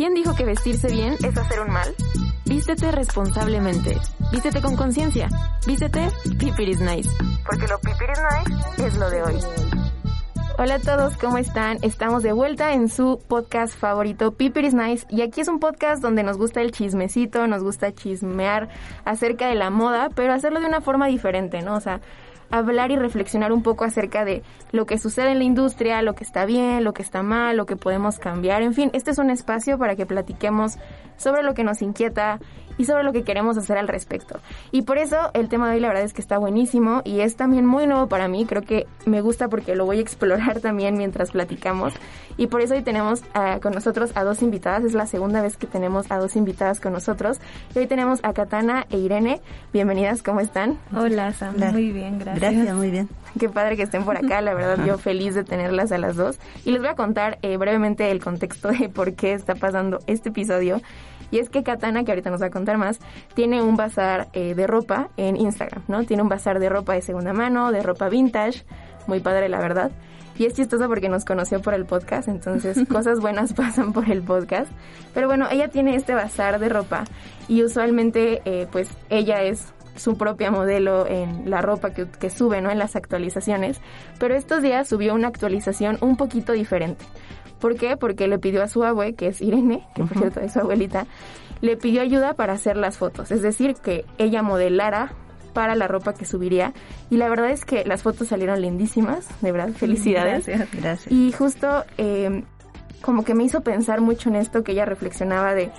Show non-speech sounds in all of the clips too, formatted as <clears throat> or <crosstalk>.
¿Quién dijo que vestirse bien es hacer un mal? Vístete responsablemente. Vístete con conciencia. Vístete Pipiris Nice. Porque lo Pipiris Nice es lo de hoy. Hola a todos, ¿cómo están? Estamos de vuelta en su podcast favorito, Pipiris Nice, y aquí es un podcast donde nos gusta el chismecito, nos gusta chismear acerca de la moda, pero hacerlo de una forma diferente, ¿no? O sea, hablar y reflexionar un poco acerca de lo que sucede en la industria, lo que está bien, lo que está mal, lo que podemos cambiar. En fin, este es un espacio para que platiquemos sobre lo que nos inquieta y sobre lo que queremos hacer al respecto. Y por eso el tema de hoy la verdad es que está buenísimo y es también muy nuevo para mí. Creo que me gusta porque lo voy a explorar <laughs> también mientras platicamos. Y por eso hoy tenemos ah, con nosotros a dos invitadas. Es la segunda vez que tenemos a dos invitadas con nosotros. Y hoy tenemos a Katana e Irene. Bienvenidas, ¿cómo están? Hola, Sam. Muy bien, gracias. Gracias, muy bien. <laughs> Qué padre que estén por acá, la verdad yo <laughs> feliz de tenerlas a las dos. Y les voy a contar eh, brevemente el contexto de por qué está pasando este episodio. Y es que Katana, que ahorita nos va a contar más, tiene un bazar eh, de ropa en Instagram, ¿no? Tiene un bazar de ropa de segunda mano, de ropa vintage, muy padre la verdad. Y es chistoso porque nos conoció por el podcast, entonces <laughs> cosas buenas pasan por el podcast. Pero bueno, ella tiene este bazar de ropa y usualmente eh, pues ella es su propia modelo en la ropa que, que, sube, ¿no? En las actualizaciones. Pero estos días subió una actualización un poquito diferente. ¿Por qué? Porque le pidió a su abue, que es Irene, que por cierto es su abuelita, le pidió ayuda para hacer las fotos. Es decir, que ella modelara para la ropa que subiría. Y la verdad es que las fotos salieron lindísimas, de verdad, felicidades. Gracias, gracias. Y justo eh, como que me hizo pensar mucho en esto que ella reflexionaba de,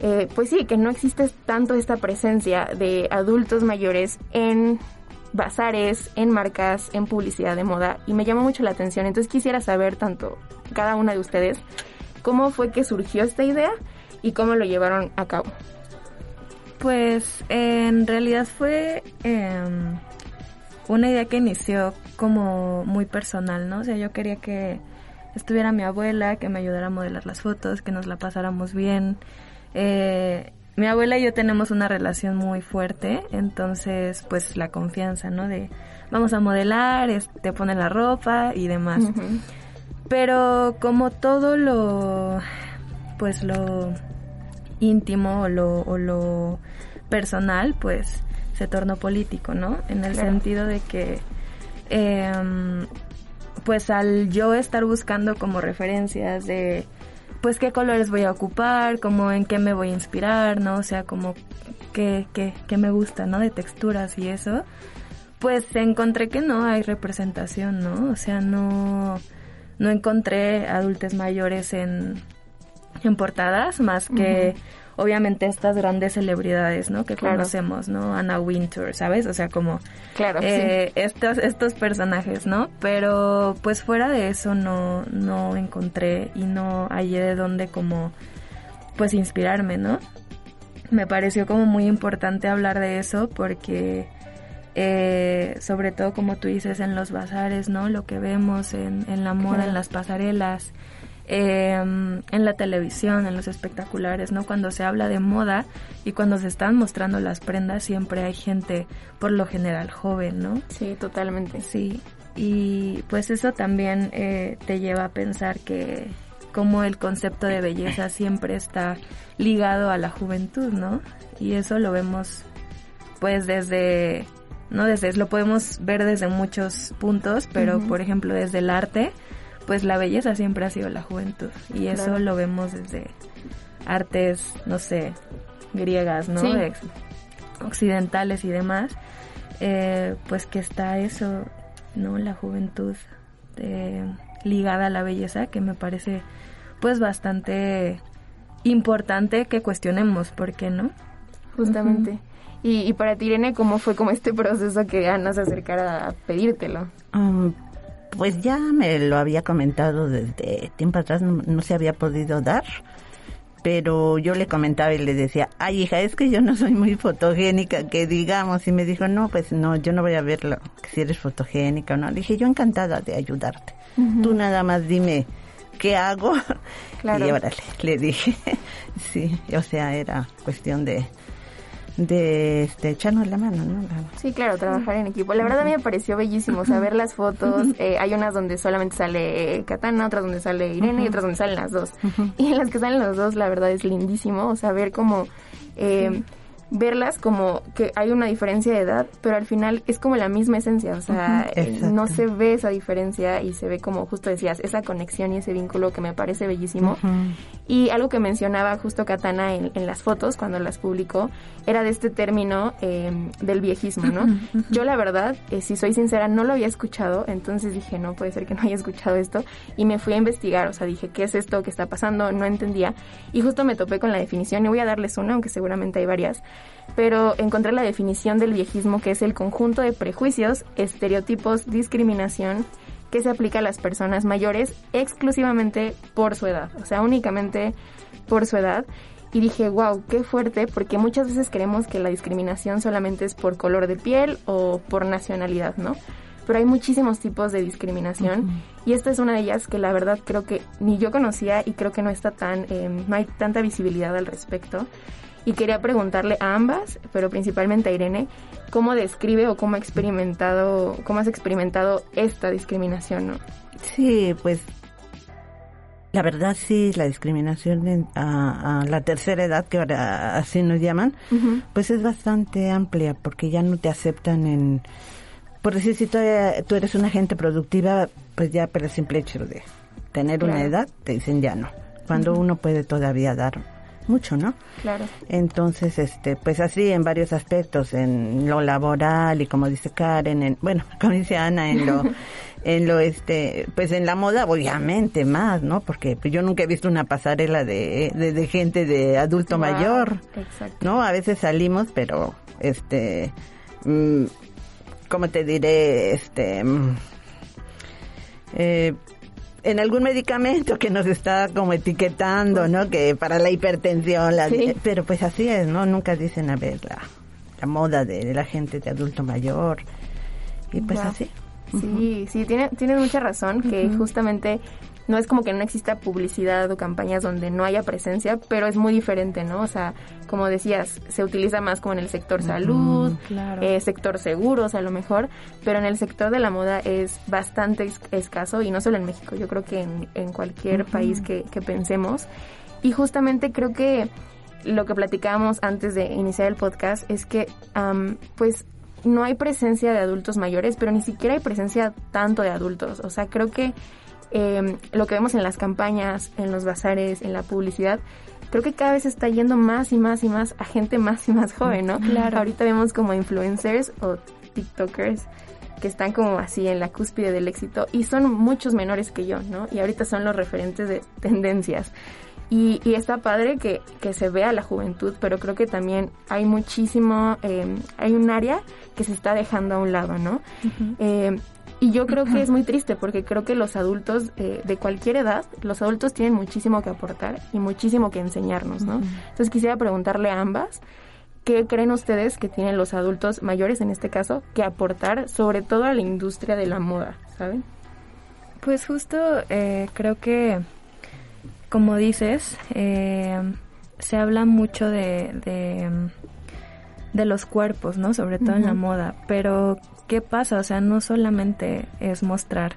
eh, pues sí, que no existe tanto esta presencia de adultos mayores en bazares, en marcas, en publicidad de moda y me llamó mucho la atención. Entonces quisiera saber tanto cada una de ustedes cómo fue que surgió esta idea y cómo lo llevaron a cabo. Pues en realidad fue eh, una idea que inició como muy personal, ¿no? O sea, yo quería que estuviera mi abuela, que me ayudara a modelar las fotos, que nos la pasáramos bien. Eh, mi abuela y yo tenemos una relación muy fuerte, entonces pues la confianza, ¿no? De vamos a modelar, te pone la ropa y demás. Uh -huh. Pero como todo lo, pues lo íntimo o lo, o lo personal, pues se tornó político, ¿no? En el claro. sentido de que, eh, pues al yo estar buscando como referencias de pues qué colores voy a ocupar, como en qué me voy a inspirar, ¿no? O sea, como qué, qué, qué me gusta, ¿no? De texturas y eso. Pues encontré que no hay representación, ¿no? O sea, no, no encontré adultos mayores en, en portadas más que obviamente estas grandes celebridades, ¿no? Que claro. conocemos, ¿no? Anna Wintour, ¿sabes? O sea, como claro, eh, sí. estos estos personajes, ¿no? Pero pues fuera de eso no no encontré y no hallé de dónde como pues inspirarme, ¿no? Me pareció como muy importante hablar de eso porque eh, sobre todo como tú dices en los bazares, ¿no? Lo que vemos en, en la moda, claro. en las pasarelas, eh, en la televisión, en los espectaculares, ¿no? Cuando se habla de moda y cuando se están mostrando las prendas, siempre hay gente, por lo general, joven, ¿no? Sí, totalmente. Sí, y pues eso también eh, te lleva a pensar que como el concepto de belleza siempre está ligado a la juventud, ¿no? Y eso lo vemos pues desde no desde lo podemos ver desde muchos puntos, pero uh -huh. por ejemplo desde el arte pues la belleza siempre ha sido la juventud y eso claro. lo vemos desde artes, no sé, griegas, ¿no? Sí. occidentales y demás, eh, pues que está eso, ¿no? La juventud eh, ligada a la belleza que me parece pues bastante importante que cuestionemos, ¿por qué no? Justamente. Uh -huh. y, y, para ti, Irene, ¿cómo fue como este proceso que Ana se acercara a pedírtelo? Um, pues ya me lo había comentado desde tiempo atrás, no, no, se había podido dar, pero yo le comentaba y le decía, ay hija, es que yo no soy muy fotogénica, que digamos, y me dijo, no, pues no, yo no voy a ver lo, si eres fotogénica o no. Le dije, yo encantada de ayudarte, uh -huh. tú nada más dime qué hago, claro. y órale, le dije, <laughs> sí, o sea, era cuestión de de este, echarnos la mano, ¿no? Sí, claro, trabajar en equipo. La verdad a mí me pareció bellísimo, o sea, ver las fotos. Eh, hay unas donde solamente sale Katana, otras donde sale Irene y otras donde salen las dos. Y en las que salen los dos, la verdad es lindísimo, o sea, ver como... Eh, verlas como que hay una diferencia de edad, pero al final es como la misma esencia, o sea, eh, no se ve esa diferencia y se ve como justo decías, esa conexión y ese vínculo que me parece bellísimo. Y algo que mencionaba justo Katana en, las fotos cuando las publicó era de este término em, del viejismo, ¿no? Yo la verdad, eh, si soy sincera, no lo había escuchado, entonces dije, no puede ser que no haya escuchado esto y me fui a investigar, o sea, dije, ¿qué es esto que está pasando? No entendía. Y justo me topé con la definición y voy a darles una, aunque seguramente hay varias pero encontré la definición del viejismo que es el conjunto de prejuicios, estereotipos, discriminación que se aplica a las personas mayores exclusivamente por su edad, o sea, únicamente por su edad. Y dije, wow, qué fuerte, porque muchas veces creemos que la discriminación solamente es por color de piel o por nacionalidad, ¿no? Pero hay muchísimos tipos de discriminación y esta es una de ellas que la verdad creo que ni yo conocía y creo que no está tan, eh, no hay tanta visibilidad al respecto y quería preguntarle a ambas, pero principalmente a Irene, cómo describe o cómo ha experimentado, cómo has experimentado esta discriminación, ¿no? Sí, pues la verdad sí, la discriminación a, la tercera edad, que ahora así nos llaman, pues es bastante amplia porque ya no te aceptan en... Por decir, si tú, eres una gente productiva, pues ya por el simple hecho de tener una edad, te dicen ya no. Cuando uno puede todavía dar mucho, ¿no? Claro. Entonces, este, pues así en varios aspectos, en lo laboral y como dice Karen, en, bueno, <laughs> como dice Ana, en lo, <laughs> en lo, este, pues en la moda, obviamente más, ¿no? Porque pues, yo nunca he visto una pasarela de, de, gente de adulto mayor, exacto. ¿no? A veces salimos, pero, este, mm, ¿cómo te diré? Este, mm, eh, en algún medicamento que nos está como etiquetando, ¿no? Que para la hipertensión, la, pero pues así es, ¿no? Nunca dicen, a ver, la, la moda de, la gente de adulto mayor. Y pues así. Sí, sí, tiene, mucha razón, que justamente no es como que no exista publicidad o campañas donde no haya presencia, pero es muy diferente, ¿no? O sea, como decías, se utiliza más como en el sector salud, eh, sector seguros a lo mejor, pero en el sector de la moda es bastante escaso y no solo en México, yo creo que en, cualquier país que, pensemos. Y justamente creo que lo que platicábamos antes de iniciar el podcast es que, pues, no hay presencia de adultos mayores, pero ni siquiera hay presencia tanto de adultos. O sea, creo que eh, lo que vemos en las campañas, en los bazares, en la publicidad, creo que cada vez está yendo más y más y más a gente más y más joven, ¿no? Claro. Ahorita vemos como influencers o TikTokers que están como así en la cúspide del éxito y son muchos menores que yo, ¿no? Y ahorita son los referentes de tendencias. Y, y está padre que, que, se vea la juventud, pero creo que también hay muchísimo, eh, hay un área que se está dejando a un lado, ¿no? eh, y yo creo que es muy triste porque creo que los adultos eh, de cualquier edad, los adultos tienen muchísimo que aportar y muchísimo que enseñarnos, ¿no? Entonces quisiera preguntarle a ambas, ¿qué creen ustedes que tienen los adultos mayores en este caso que aportar sobre todo a la industria de la moda, ¿saben? Pues justo eh, creo que, como dices, eh, se habla mucho de, de, los cuerpos, ¿no? Sobre todo en la moda, pero ¿qué pasa? O sea, no solamente es mostrar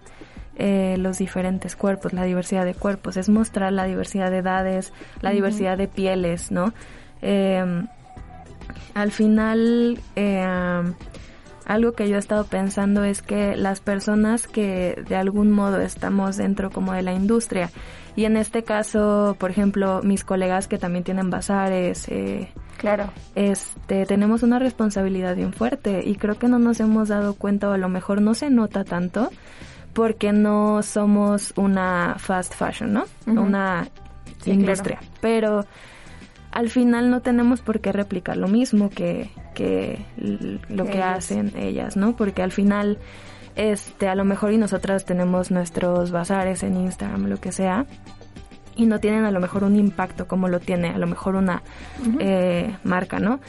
eh, los diferentes cuerpos, la diversidad de cuerpos, es mostrar la diversidad de edades, la diversidad de pieles, ¿no? Em, al final, em, algo que yo he estado pensando es que las personas que de algún modo estamos dentro como de la industria, y en este caso, por ejemplo, mis colegas que también tienen bazares, eh, Claro. Este, tenemos una responsabilidad bien fuerte y creo que no nos hemos dado cuenta o a lo mejor no se nota tanto porque no somos una fast fashion, ¿no? Una industria. Pero al final no tenemos por qué replicar lo mismo que, que lo que hacen ellas, ¿no? Porque al final, este, a lo mejor y nosotras tenemos nuestros bazares en Instagram, lo que sea, y no tienen a lo mejor un impacto como lo tiene a lo mejor una eh, marca, ¿no?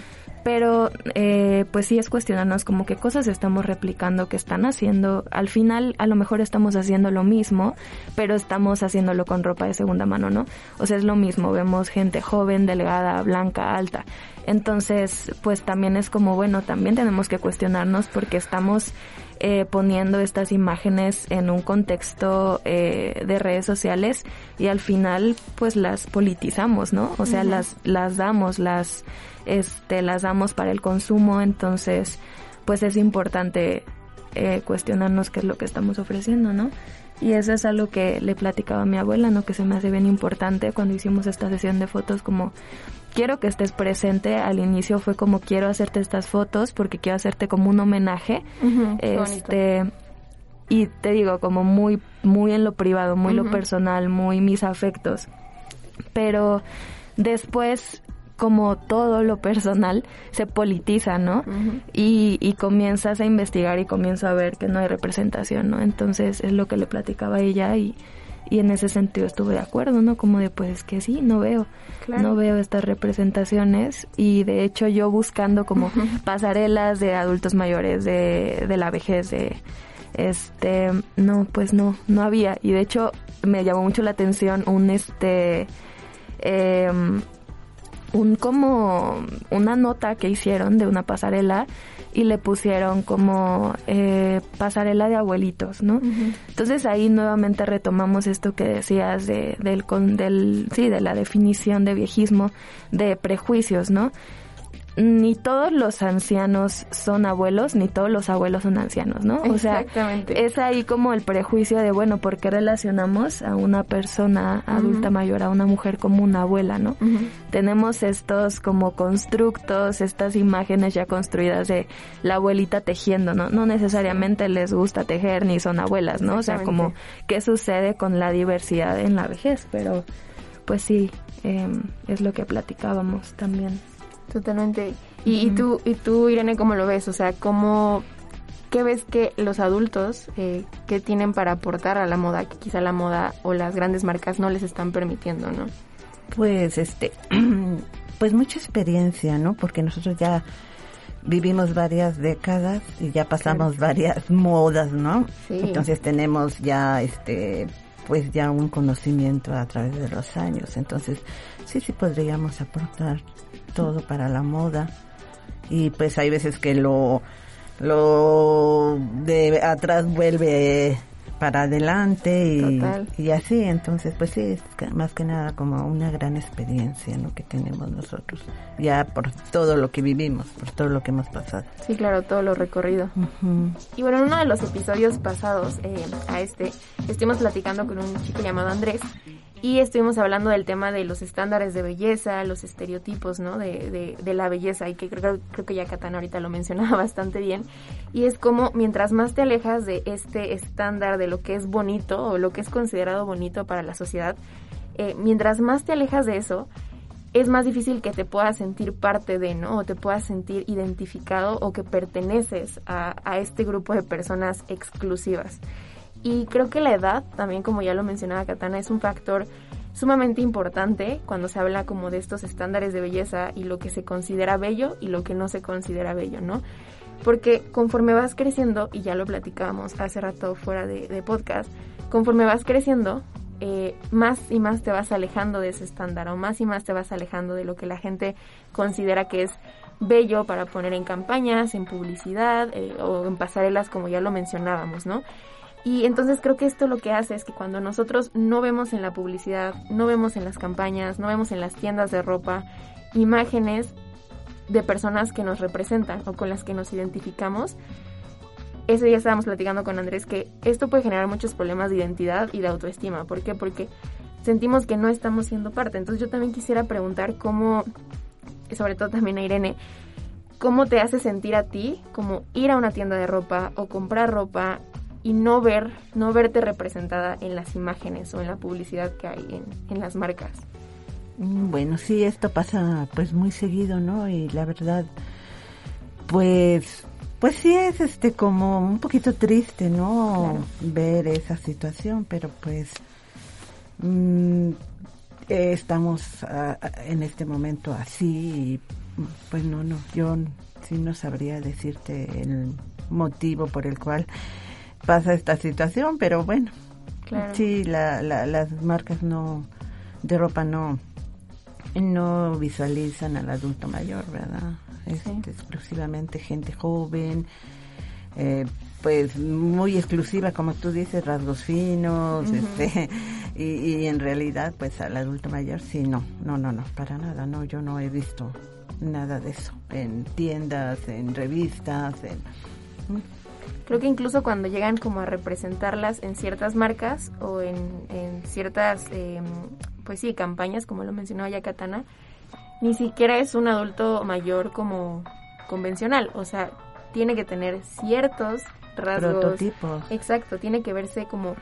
Pero eh, pues sí es cuestionarnos como qué cosas estamos replicando, que están haciendo. Al final a lo mejor estamos haciendo lo mismo, pero estamos haciéndolo con ropa de segunda mano, ¿no? O sea, es lo mismo, vemos gente joven, delgada, blanca, alta. Entonces, pues también es como, bueno, también tenemos que cuestionarnos porque estamos eh, poniendo estas imágenes en un contexto eh, de redes sociales y al final pues las politizamos, ¿no? O sea, las, las damos, las, este, las damos para el consumo, entonces pues es importante eh, cuestionarnos qué es lo que estamos ofreciendo, ¿no? Y eso es algo que le platicaba a mi abuela, ¿no? Que se me hace bien importante cuando hicimos esta sesión de fotos, como quiero que estés presente. Al inicio fue como quiero hacerte estas fotos porque quiero hacerte como un homenaje. este y te digo como muy muy en lo privado, muy lo personal, muy mis afectos. Pero después como todo lo personal se politiza, ¿no? y, y, comienzas a investigar y comienzo a ver que no hay representación, ¿no? Entonces es lo que le platicaba a ella y, y en ese sentido estuve de acuerdo, ¿no? Como de pues que sí, no veo, no veo estas representaciones y de hecho yo buscando como pasarelas de adultos mayores, de, de la vejez, de este, no, pues no, no había y de hecho me llamó mucho la atención un este, eh, un como una nota que hicieron de una pasarela y le pusieron como eh, pasarela de abuelitos, ¿no? Entonces ahí nuevamente retomamos esto que decías de, del, con, del, sí, de la definición de viejismo, de prejuicios, ¿no? Ni todos los ancianos son abuelos, ni todos los abuelos son ancianos, ¿no? O sea, Exactamente. es ahí como el prejuicio de, bueno, ¿por qué relacionamos a una persona adulta mayor, a una mujer como una abuela, ¿no? Tenemos estos como constructos, estas imágenes ya construidas de la abuelita tejiendo, ¿no? No necesariamente les gusta tejer ni son abuelas, ¿no? O sea, como qué sucede con la diversidad en la vejez, pero pues sí, eh, es lo que platicábamos también. Totalmente. Y, tú, y tú, Irene, ¿cómo lo ves? O sea, ¿cómo, ¿qué ves que los adultos, eh, qué tienen para aportar a la moda, que quizá la moda o las grandes marcas no les están permitiendo, ¿no? Pues, este, <clears throat> pues mucha experiencia, ¿no? Porque nosotros ya vivimos varias décadas y ya pasamos varias modas, ¿no? Sí. Entonces tenemos ya, este, pues ya un conocimiento a través de los años. Entonces, sí, sí podríamos aportar todo para la moda. Y pues hay veces que lo lo de atrás vuelve para adelante y, así. Entonces pues sí es más que nada como una gran experiencia ¿no? que tenemos nosotros. Ya por todo lo que vivimos por todo lo que hemos pasado. Sí claro todo lo recorrido. Y bueno en uno de los episodios pasados eh, a este estuvimos platicando con un chico llamado Andrés y estuvimos hablando del tema de los estándares de belleza, los estereotipos, ¿no? De, de, la belleza y que creo, creo que ya Katana ahorita lo <laughs> mencionaba bastante bien. Y es como mientras más te alejas de este estándar de lo que es bonito o lo que es considerado bonito para la sociedad, eh, mientras más te alejas de eso, es más difícil que te puedas sentir parte de, ¿no? O te puedas sentir identificado o que perteneces a, a este grupo de personas exclusivas. Y creo que la edad, también como ya lo mencionaba Katana, es un factor sumamente importante cuando se habla como de estos estándares de belleza y lo que se considera bello y lo que no se considera bello, ¿no? Porque conforme vas creciendo, y ya lo platicábamos hace rato fuera de, podcast, conforme vas creciendo, eh, más y más te vas alejando de ese estándar o más y más te vas alejando de lo que la gente considera que es bello para poner en campañas, en publicidad eh, o en pasarelas como ya lo mencionábamos, ¿no? Y entonces creo que esto lo que hace es que cuando nosotros no vemos en la publicidad, no vemos en las campañas, no vemos en las tiendas de ropa imágenes de personas que nos representan o con las que nos identificamos, ese día estábamos platicando con Andrés que esto puede generar muchos problemas de identidad y de autoestima. ¿Por qué? Porque sentimos que no estamos siendo parte. Entonces yo también quisiera preguntar cómo, sobre todo también a Irene, cómo te hace sentir a ti como ir a una tienda de ropa o comprar ropa y no ver, no verte representada en las imágenes o en la publicidad que hay en, las marcas. Mm, bueno, sí, esto pasa pues muy seguido, ¿no? Y la verdad, pues, pues sí es este como un poquito triste, ¿no? Ver esa situación, pero pues mm, estamos en este momento así y pues no, no, yo sí no sabría decirte el motivo por el cual pasa esta situación, pero bueno, sí, la, las marcas no de ropa no no visualizan al adulto mayor, ¿verdad? Es exclusivamente gente joven, eh, pues muy exclusiva, como tú dices, rasgos finos, este, <laughs> y, en realidad, pues al adulto mayor sí, no, no, no, no, para nada, no, yo no he visto nada de eso en tiendas, en revistas, en... Creo que incluso cuando llegan como a representarlas en ciertas marcas o en, ciertas, em, pues sí, campañas, como lo mencionaba ya Katana, ni siquiera es un adulto mayor como convencional, o sea, tiene que tener ciertos rasgos. Prototipos. Exacto, tiene que verse como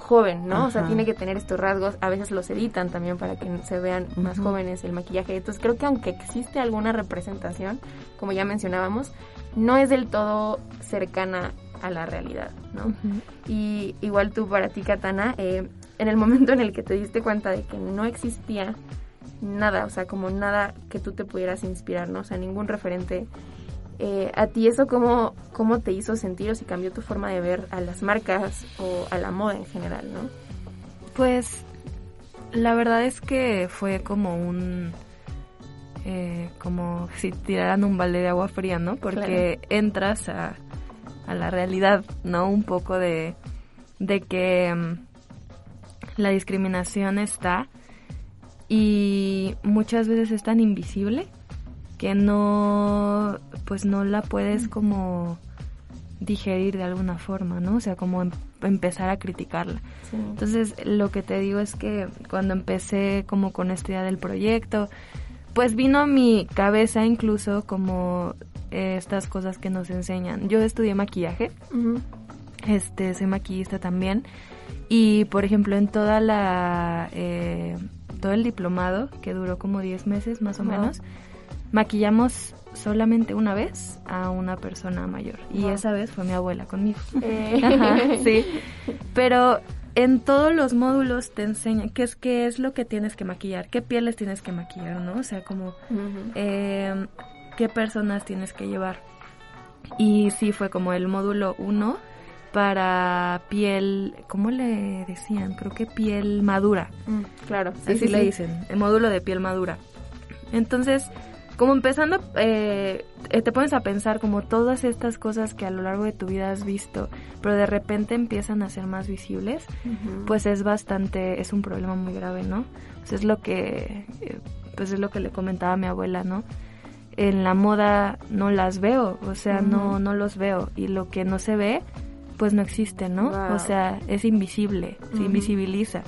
joven, ¿no? O sea, tiene que tener estos rasgos. A veces los editan también para que se vean más jóvenes el maquillaje. Entonces creo que aunque existe alguna representación, como ya mencionábamos, no es del todo cercana a la realidad, ¿no? Y igual tú para ti, Katana, eh, en el momento en el que te diste cuenta de que no existía nada, o sea, como nada que tú te pudieras inspirar, ¿no? O sea, ningún referente eh, ¿A ti eso cómo, cómo te hizo sentir o si cambió tu forma de ver a las marcas o a la moda en general, no? Pues la verdad es que fue como un... Eh, como si tiraran un balde de agua fría, ¿no? Porque entras a, a, la realidad, ¿no? Un poco de, de que mm, la discriminación está y muchas veces es tan invisible que no, pues no la puedes como digerir de alguna forma, ¿no? O sea, como em, empezar a criticarla. Entonces, lo que te digo es que cuando empecé como con esta idea del proyecto, pues vino a mi cabeza incluso como estas cosas que nos enseñan. Yo estudié maquillaje, este, soy maquillista también, y por ejemplo en toda la, eh, todo el diplomado, que duró como 10 meses más o menos, maquillamos solamente una vez a una persona mayor y esa vez fue mi abuela conmigo. Eh. sí. <laughs> Pero en todos los módulos te enseñan qué es qué es lo que tienes que maquillar, qué pieles tienes que maquillar, ¿no? O sea, como em, qué personas tienes que llevar. Y sí fue como el módulo 1 para piel, ¿cómo le decían? Creo que piel madura. Mm, claro, así le dicen, el módulo de piel madura. Entonces, como empezando, eh, eh, te pones a pensar como todas estas cosas que a lo largo de tu vida has visto, pero de repente empiezan a ser más visibles, pues es bastante, es un problema muy grave, ¿no? Pues es lo que, eh, pues es lo que le comentaba a mi abuela, ¿no? En la moda no las veo, o sea, no, no los veo, y lo que no se ve, pues no existe, ¿no? O sea, es invisible, se invisibiliza.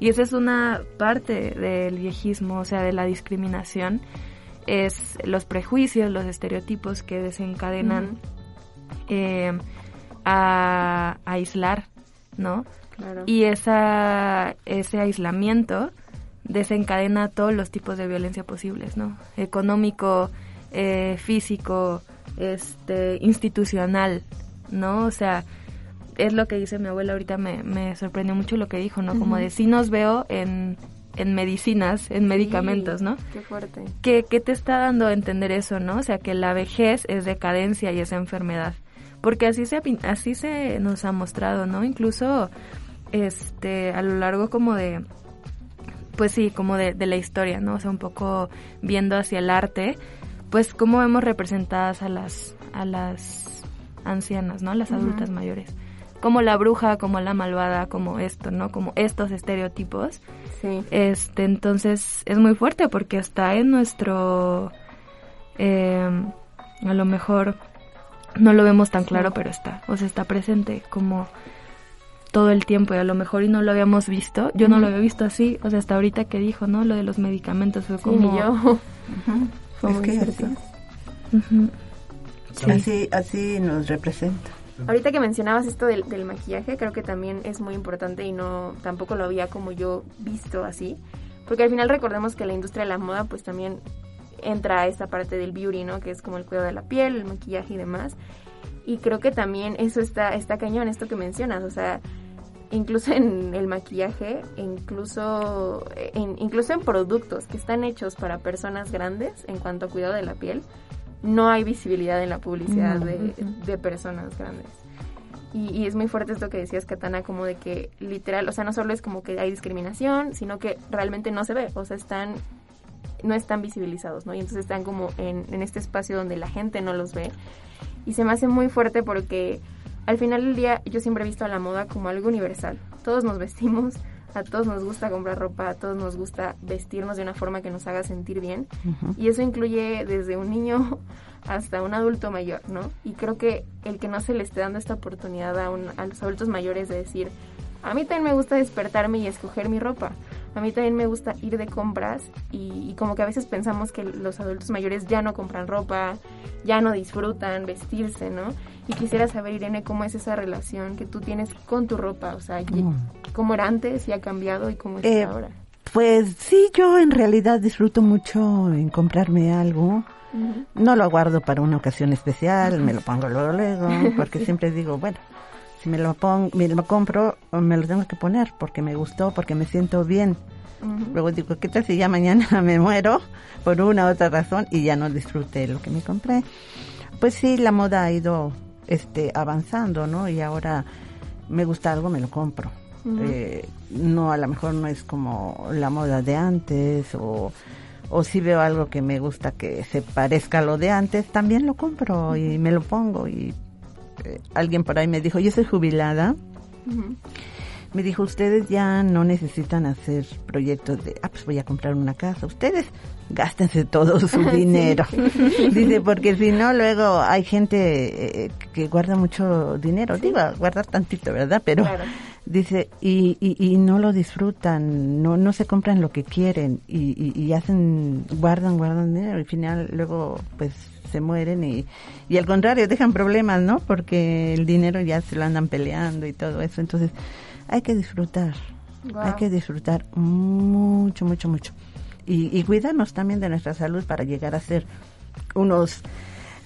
Y esa es una parte del viejismo, o sea, de la discriminación es los prejuicios, los estereotipos que desencadenan eh, a, aislar, ¿no? Y esa, ese aislamiento desencadena todos los tipos de violencia posibles, ¿no? Económico, eh, físico, este, institucional, ¿no? O sea, es lo que dice mi abuela ahorita, me, me sorprendió mucho lo que dijo, ¿no? Como de si nos veo en en medicinas, en medicamentos, ¿no? Qué fuerte. ¿Qué, te está dando a entender eso, no? O sea, que la vejez es decadencia y es enfermedad. Porque así se, así se nos ha mostrado, ¿no? Incluso este, a lo largo como de, pues sí, como de, la historia, ¿no? O sea, un poco viendo hacia el arte, pues cómo vemos representadas a las, a las ancianas, ¿no? Las adultas mayores. Como la bruja, como la malvada, como esto, ¿no? Como estos estereotipos este, entonces es muy fuerte porque está en nuestro, em, a lo mejor no lo vemos tan claro, pero está, o sea, está presente como todo el tiempo y a lo mejor y no lo habíamos visto, yo no lo había visto así, o sea, hasta ahorita que dijo, ¿no? Lo de los medicamentos fue como... yo. <laughs> así, así nos representa. Ahorita que mencionabas esto del, maquillaje, creo que también es muy importante y no tampoco lo había como yo visto así, porque al final recordemos que la industria de la moda pues también entra a esta parte del beauty, ¿no? Que es como el cuidado de la piel, el maquillaje y demás. Y creo que también eso está está cañón esto que mencionas, o sea, incluso en el maquillaje, incluso en, incluso en productos que están hechos para personas grandes en cuanto a cuidado de la piel, no hay visibilidad en la publicidad de, personas grandes. Y, es muy fuerte esto que decías, Katana, como de que literal, o sea, no solo es como que hay discriminación, sino que realmente no se ve, o sea, están, no están visibilizados, ¿no? Y entonces están como en, en este espacio donde la gente no los ve. Y se me hace muy fuerte porque al final del día yo siempre he visto a la moda como algo universal. Todos nos vestimos, a todos nos gusta comprar ropa, a todos nos gusta vestirnos de una forma que nos haga sentir bien. Y eso incluye desde un niño <laughs> hasta un adulto mayor, ¿no? Y creo que el que no se le esté dando esta oportunidad a, a los adultos mayores de decir, a mí también me gusta despertarme y escoger mi ropa. A mí también me gusta ir de compras y, y, como que a veces pensamos que los adultos mayores ya no compran ropa, ya no disfrutan vestirse, ¿no? Y quisiera saber, Irene, cómo es esa relación que tú tienes con tu ropa, o sea, mm. cómo era antes y ha cambiado y cómo es eh, ahora. Pues sí, yo en realidad disfruto mucho en comprarme algo. No lo guardo para una ocasión especial, me lo <laughs> pongo luego, luego, porque siempre digo, bueno, si me lo pongo, me lo compro, me lo tengo que poner porque me gustó, porque me siento bien. Luego digo, ¿qué tal si ya mañana <laughs> me muero por una u otra razón y ya no disfruté lo que me compré? Pues sí, la moda ha ido este, avanzando, ¿no? Y ahora me gusta algo, me lo compro. Eh, no, a lo mejor no es como la moda de antes o, o si veo algo que me gusta que se parezca a lo de antes, también lo compro y me lo pongo. Y eh, alguien por ahí me dijo, yo soy jubilada me dijo, ustedes ya no necesitan hacer proyectos de, ah, pues voy a comprar una casa. Ustedes gástense todo su <laughs> <laughs> dinero. Dice, porque si no, luego hay gente eh, que guarda mucho dinero. Digo, guardar tantito, ¿verdad? Pero dice, y, y, no lo disfrutan, no, no se compran lo que quieren y, y, hacen, guardan, guardan dinero. Y al final, luego, pues se mueren y, y al contrario, dejan problemas, ¿no? Porque el dinero ya se lo andan peleando y todo eso. Entonces, hay que disfrutar, hay que disfrutar mucho, mucho, mucho. Y, y cuidarnos también de nuestra salud para llegar a ser unos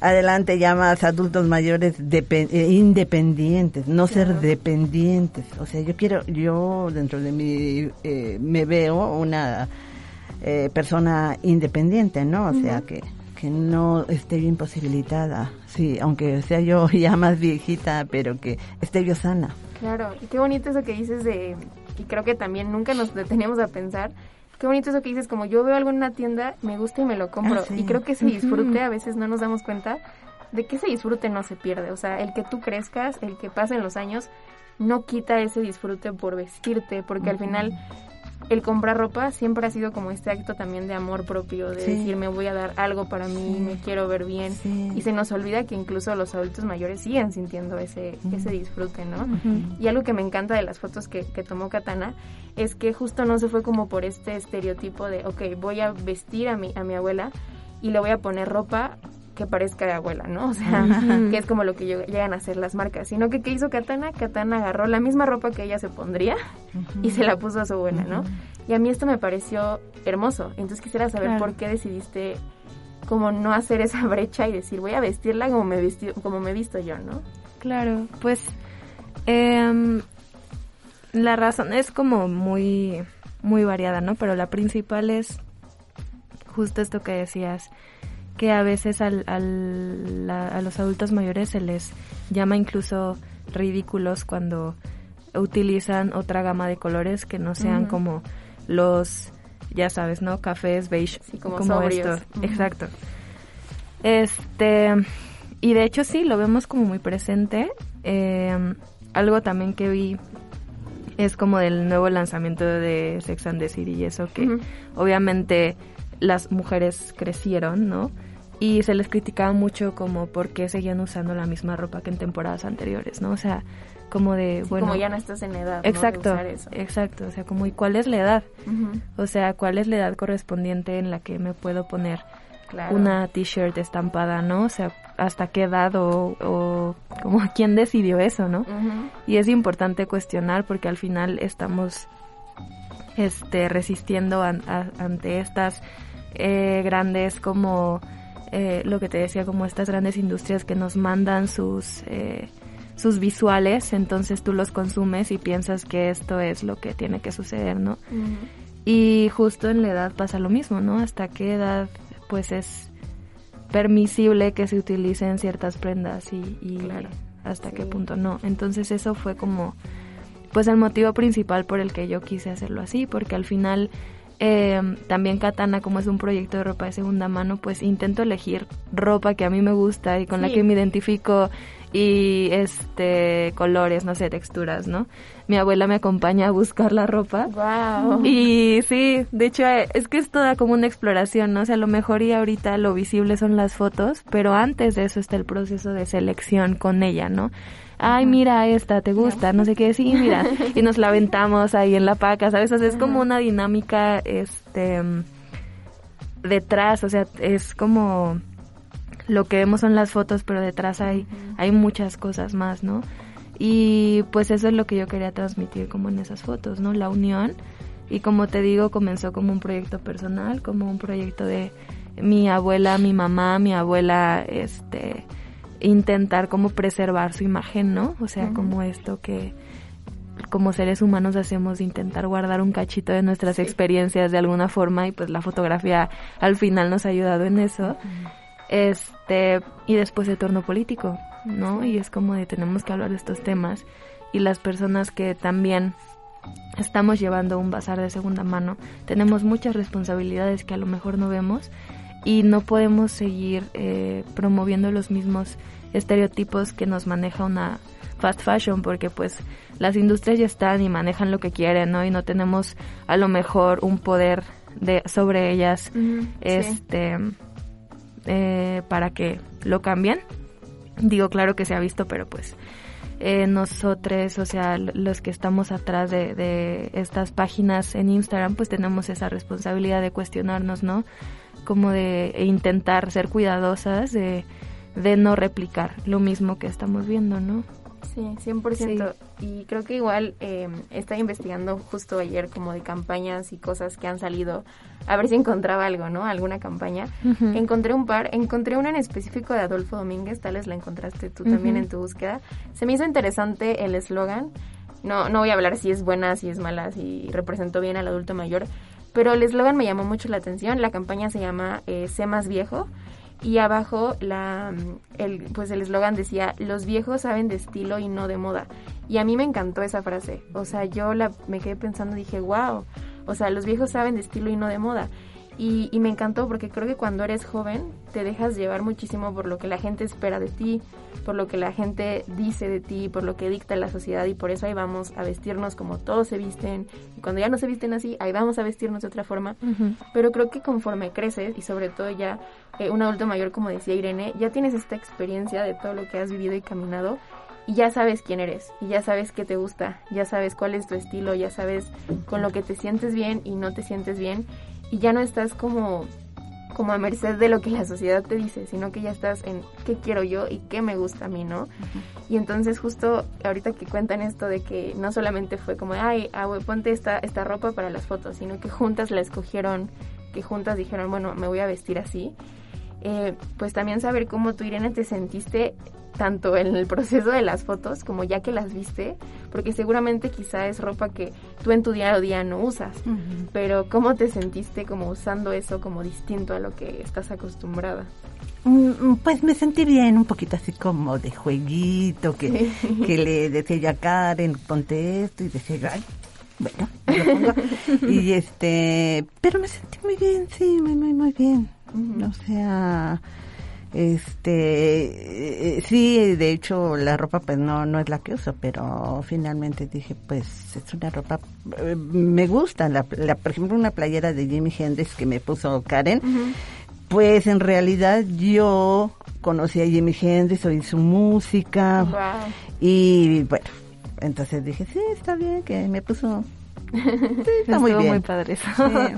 adelante ya más adultos mayores eh, independientes, no ser dependientes. O sea, yo quiero, yo dentro de mí eh, me veo una eh, persona independiente, ¿no? O sea, que, que no esté bien posibilitada, sí, aunque sea yo <laughs> ya más viejita, pero que esté yo sana. Claro, y qué bonito eso que dices de, y creo que también nunca nos deteníamos a pensar, qué bonito eso que dices, como yo veo algo en una tienda, me gusta y me lo compro. Ah, y creo que ese disfrute a veces no nos damos cuenta de que ese disfrute no se pierde. O sea, el que tú crezcas, el que pasen los años, no quita ese disfrute por vestirte, porque al final el comprar ropa siempre ha sido como este acto también de amor propio, de decir me voy a dar algo para mí, me quiero ver bien. Y se nos olvida que incluso los adultos mayores siguen sintiendo ese, ese disfrute, ¿no? Y algo que me encanta de las fotos que, que tomó Katana es que justo no se fue como por este estereotipo de, ok, voy a vestir a mi, a mi abuela y le voy a poner ropa que parezca de abuela, ¿no? <laughs> O sea, que es como lo que llegan a hacer las marcas, sino que ¿qué hizo Katana? Katana agarró la misma ropa que ella se pondría y se la puso a su abuela, ¿no? Y a mí esto me pareció hermoso, entonces quisiera saber por qué decidiste como no hacer esa <laughs> brecha y decir, voy a vestirla como me, visto, como me he visto yo, ¿no? Claro, pues em, la razón es como muy, muy variada, ¿no? Pero la principal es justo esto que decías, que a veces al, al, a los adultos mayores se les llama incluso ridículos cuando utilizan otra gama de colores que no sean como los, ya sabes, ¿no? Cafés beige, como, esto. Exacto. Este, y de hecho sí, lo vemos como muy presente. Em, algo también que vi es como del nuevo lanzamiento de Sex and the City y eso que obviamente las mujeres crecieron, ¿no? Y se les criticaba mucho como por qué seguían usando la misma ropa que en temporadas anteriores, ¿no? O sea, como de, bueno... Como ya no estás en edad, Exacto, ¿no? eso. exacto, o sea, como, ¿y cuál es la edad? O sea, ¿cuál es la edad correspondiente en la que me puedo poner una t-shirt estampada, ¿no? O sea, ¿hasta qué edad o, o como quién decidió eso, ¿no? Y es importante cuestionar porque al final estamos este resistiendo ante estas eh, grandes como eh, lo que te decía, como estas grandes industrias que nos mandan sus, eh, sus visuales, entonces tú los consumes y piensas que esto es lo que tiene que suceder, ¿no? Y justo en la edad pasa lo mismo, ¿no? Hasta qué edad pues es permisible que se utilicen ciertas prendas y, hasta qué punto no. Entonces eso fue como pues el motivo principal por el que yo quise hacerlo así, porque al final eh, también Katana, como es un proyecto de ropa de segunda mano, pues intento elegir ropa que a mí me gusta y con la que me identifico y este colores, no sé, texturas, ¿no? Mi abuela me acompaña a buscar la ropa. Wow. Y sí, de hecho es que es toda como una exploración, ¿no? O sea, a lo mejor y ahorita lo visible son las fotos, pero antes de eso está el proceso de selección con ella, ¿no? Ay, mira esta, ¿te gusta? No sé qué, sí, mira. Y nos la aventamos ahí en la paca, ¿sabes? O sea, es como una dinámica, este, detrás, o sea, es como lo que vemos son las fotos, pero detrás hay, hay muchas cosas más, ¿no? Y pues eso es lo que yo quería transmitir como en esas fotos, ¿no? La unión. Y como te digo, comenzó como un proyecto personal, como un proyecto de mi abuela, mi mamá, mi abuela, este, intentar como preservar su imagen, ¿no? O sea, como esto que como seres humanos hacemos de intentar guardar un cachito de nuestras experiencias de alguna forma y pues la fotografía al final nos ha ayudado en eso. Este, y después el torno político, ¿no? Y es como de tenemos que hablar de estos temas y las personas que también estamos llevando un bazar de segunda mano, tenemos muchas responsabilidades que a lo mejor no vemos y no podemos seguir eh, promoviendo los mismos estereotipos que nos maneja una fast fashion porque pues las industrias ya están y manejan lo que quieren, ¿no? Y no tenemos a lo mejor un poder de sobre ellas este eh, para que lo cambien. Digo, claro que se ha visto, pero pues eh, nosotros, o sea, los que estamos atrás de, de estas páginas en Instagram, pues tenemos esa responsabilidad de cuestionarnos, ¿no? Como de intentar ser cuidadosas, de, de no replicar lo mismo que estamos viendo, ¿no? Sí, 100%. Y creo que igual eh, estaba investigando justo ayer como de campañas y cosas que han salido, a ver si encontraba algo, ¿no? Alguna campaña. Encontré un par, encontré una en específico de Adolfo Domínguez, tal vez la encontraste tú también en tu búsqueda. Se me hizo interesante el eslogan. No, no voy a hablar si es buena, si es mala, si representó bien al adulto mayor, pero el eslogan me llamó mucho la atención. La campaña se llama eh, Sé más viejo y abajo la el pues el eslogan decía los viejos saben de estilo y no de moda y a mí me encantó esa frase. O sea yo la me quedé pensando dije wow o sea los viejos saben de estilo y no de moda y, y, me encantó porque creo que cuando eres joven te dejas llevar muchísimo por lo que la gente espera de ti, por lo que la gente dice de ti, por lo que dicta la sociedad y por eso ahí vamos a vestirnos como todos se visten. Y cuando ya no se visten así, ahí vamos a vestirnos de otra forma. Pero creo que conforme creces y sobre todo ya eh, un adulto mayor, como decía Irene, ya tienes esta experiencia de todo lo que has vivido y caminado y ya sabes quién eres y ya sabes qué te gusta, ya sabes cuál es tu estilo, ya sabes con lo que te sientes bien y no te sientes bien y ya no estás como como a merced de lo que la sociedad te dice, sino que ya estás en qué quiero yo y qué me gusta a mí, ¿no? Y entonces justo ahorita que cuentan esto de que no solamente fue como, ay, ah, ponte esta, esta ropa para las fotos, sino que juntas la escogieron, que juntas dijeron, bueno, me voy a vestir así. Eh, pues también saber cómo tú, Irene, te sentiste tanto en el proceso de las fotos como ya que las viste, porque seguramente quizá es ropa que tú en tu día a día no usas, pero ¿cómo te sentiste como usando eso como distinto a lo que estás acostumbrada? Mm, pues me sentí bien, un poquito así como de jueguito, que, que le decía yo a Karen, ponte esto, y decía ay, bueno, lo pongo. <laughs> y este, pero me sentí muy bien, sí, muy, muy, muy bien. O sea, este, eh, sí, de hecho la ropa pues no, no es la que uso, pero finalmente dije pues es una ropa, eh, me gusta, la, por ejemplo una playera de Jimi Hendrix que me puso Karen, pues en realidad yo conocí a Jimi Hendrix, oí su música y bueno, entonces dije sí, está bien que me puso Sí, está muy bien. muy padre eso.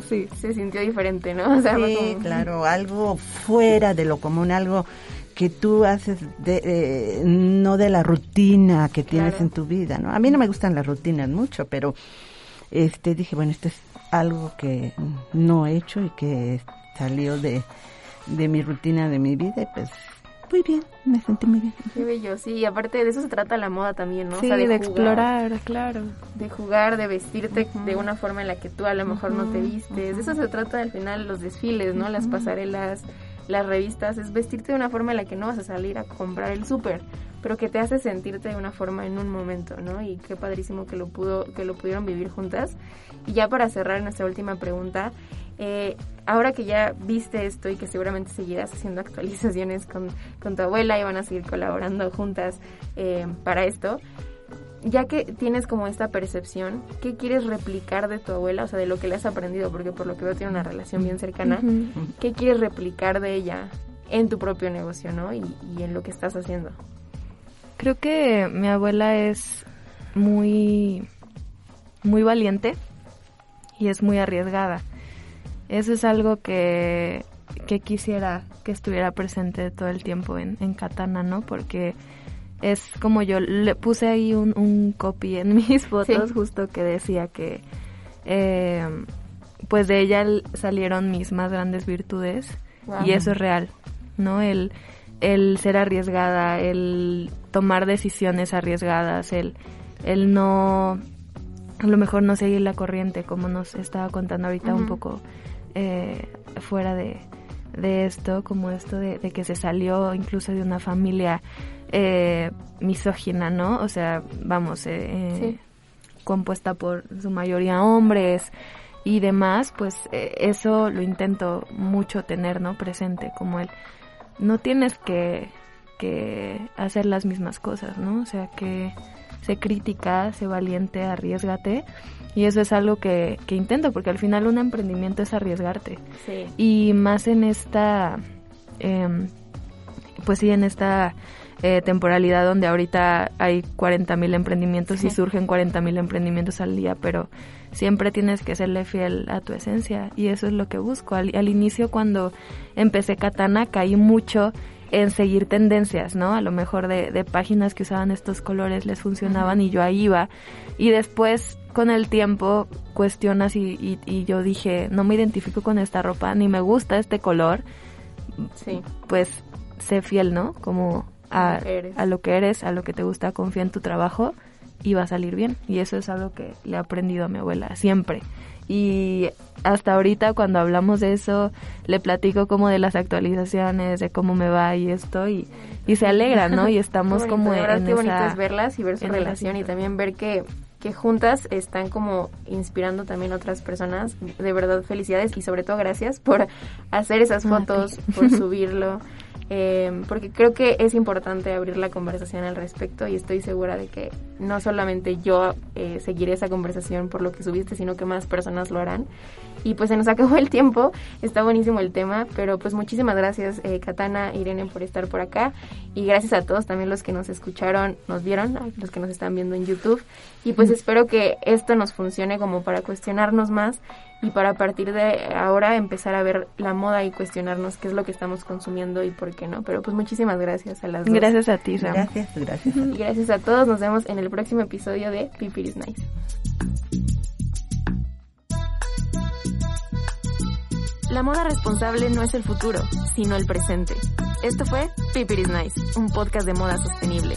Sí. <laughs> se sintió diferente, ¿no? <laughs> sí, claro, algo fuera de lo común, algo que tú haces de, eh, no de la rutina que tienes en tu vida, ¿no? A mí no me gustan las rutinas mucho, pero este dije, bueno, esto es algo que no he hecho y que salió de, de mi rutina de mi vida y pues muy bien, me sentí muy bien. Qué bello, sí, y aparte de eso se trata la moda también, ¿no? Sí, de, explorar, claro. De jugar, de vestirte de una forma en la que tú a lo mejor no te vistes. De eso se trata al final los desfiles, ¿no? Las pasarelas, las revistas, es vestirte de una forma en la que no vas a salir a comprar el súper, pero que te hace sentirte de una forma en un momento, ¿no? Y qué padrísimo que lo pudo, que lo pudieron vivir juntas. Y ya para cerrar nuestra última pregunta, eh, ahora que ya viste esto y que seguramente seguirás haciendo <laughs> actualizaciones con, con tu abuela y van a seguir colaborando juntas eh, para esto, ya que tienes como esta percepción, ¿qué quieres replicar de tu abuela? O sea, de lo que le has aprendido, porque por lo que veo tiene una relación bien cercana. ¿Qué quieres replicar de ella en tu propio negocio, ¿no? Y, y, en lo que estás haciendo. Creo que mi abuela es muy, muy valiente y es muy arriesgada. Eso es algo que, que quisiera que estuviera presente todo el tiempo en, en Katana, ¿no? Porque es como yo le puse ahí un, un copy en <laughs> mis fotos justo que decía que eh, pues de ella salieron mis más grandes virtudes y eso es real, ¿no? El, el ser arriesgada, el tomar decisiones arriesgadas, el, el no, a lo mejor no seguir la corriente, como nos estaba contando ahorita un poco eh, fuera de, de esto, como esto de, de, que se salió incluso de una familia eh, misógina, ¿no? O sea, vamos, eh, eh, compuesta por su mayoría hombres y demás, pues eh, eso lo intento mucho tener, ¿no? Presente, como él. No tienes que, que hacer las mismas cosas, ¿no? O sea, que se crítica, se valiente, arriesgate. Y eso es algo que, que intento, porque al final un emprendimiento es arriesgarte. Sí. Y más en esta, eh, pues sí, en esta eh, temporalidad donde ahorita hay 40.000 emprendimientos sí. y surgen 40.000 emprendimientos al día, pero siempre tienes que serle fiel a tu esencia y eso es lo que busco. Al, al inicio cuando empecé Katana caí mucho en seguir tendencias, ¿no? A lo mejor de, de páginas que usaban estos colores les funcionaban uh -huh. y yo ahí iba. Y después, con el tiempo, cuestionas y, y, y, yo dije, no me identifico con esta ropa, ni me gusta este color. Sí. Pues sé fiel, ¿no? Como a, a, lo que eres, a lo que te gusta, confía en tu trabajo y va a salir bien. Y eso es algo que le he aprendido a mi abuela, siempre. Y hasta ahorita cuando hablamos de eso, le platico como de las actualizaciones, de cómo me va y esto, y, y se alegra, ¿no? Y estamos <laughs> bonito, como verdad, en qué esa, bonito es verlas y ver su relación y también ver que que juntas están como inspirando también a otras personas. De verdad, felicidades y sobre todo gracias por hacer esas fotos, por <laughs> subirlo. Eh, porque creo que es importante abrir la conversación al respecto y estoy segura de que no solamente yo eh, seguiré esa conversación por lo que subiste, sino que más personas lo harán. Y pues se nos <laughs> acabó el tiempo, está buenísimo el tema, pero pues muchísimas gracias eh, Katana, Irene por estar por acá. Y gracias a todos también los que nos escucharon, nos vieron, los que nos están viendo en YouTube. Y pues espero que esto nos funcione como para cuestionarnos más y para a partir de ahora empezar a ver la moda y cuestionarnos qué es lo que estamos consumiendo y por qué no. Pero pues muchísimas gracias a las dos. Gracias a ti, Sam. Gracias, gracias. Y gracias a todos. Nos vemos en el próximo episodio de Pipiris Nice. La moda responsable no es el futuro, sino el presente. Esto fue Pipiris Nice, un podcast de moda sostenible.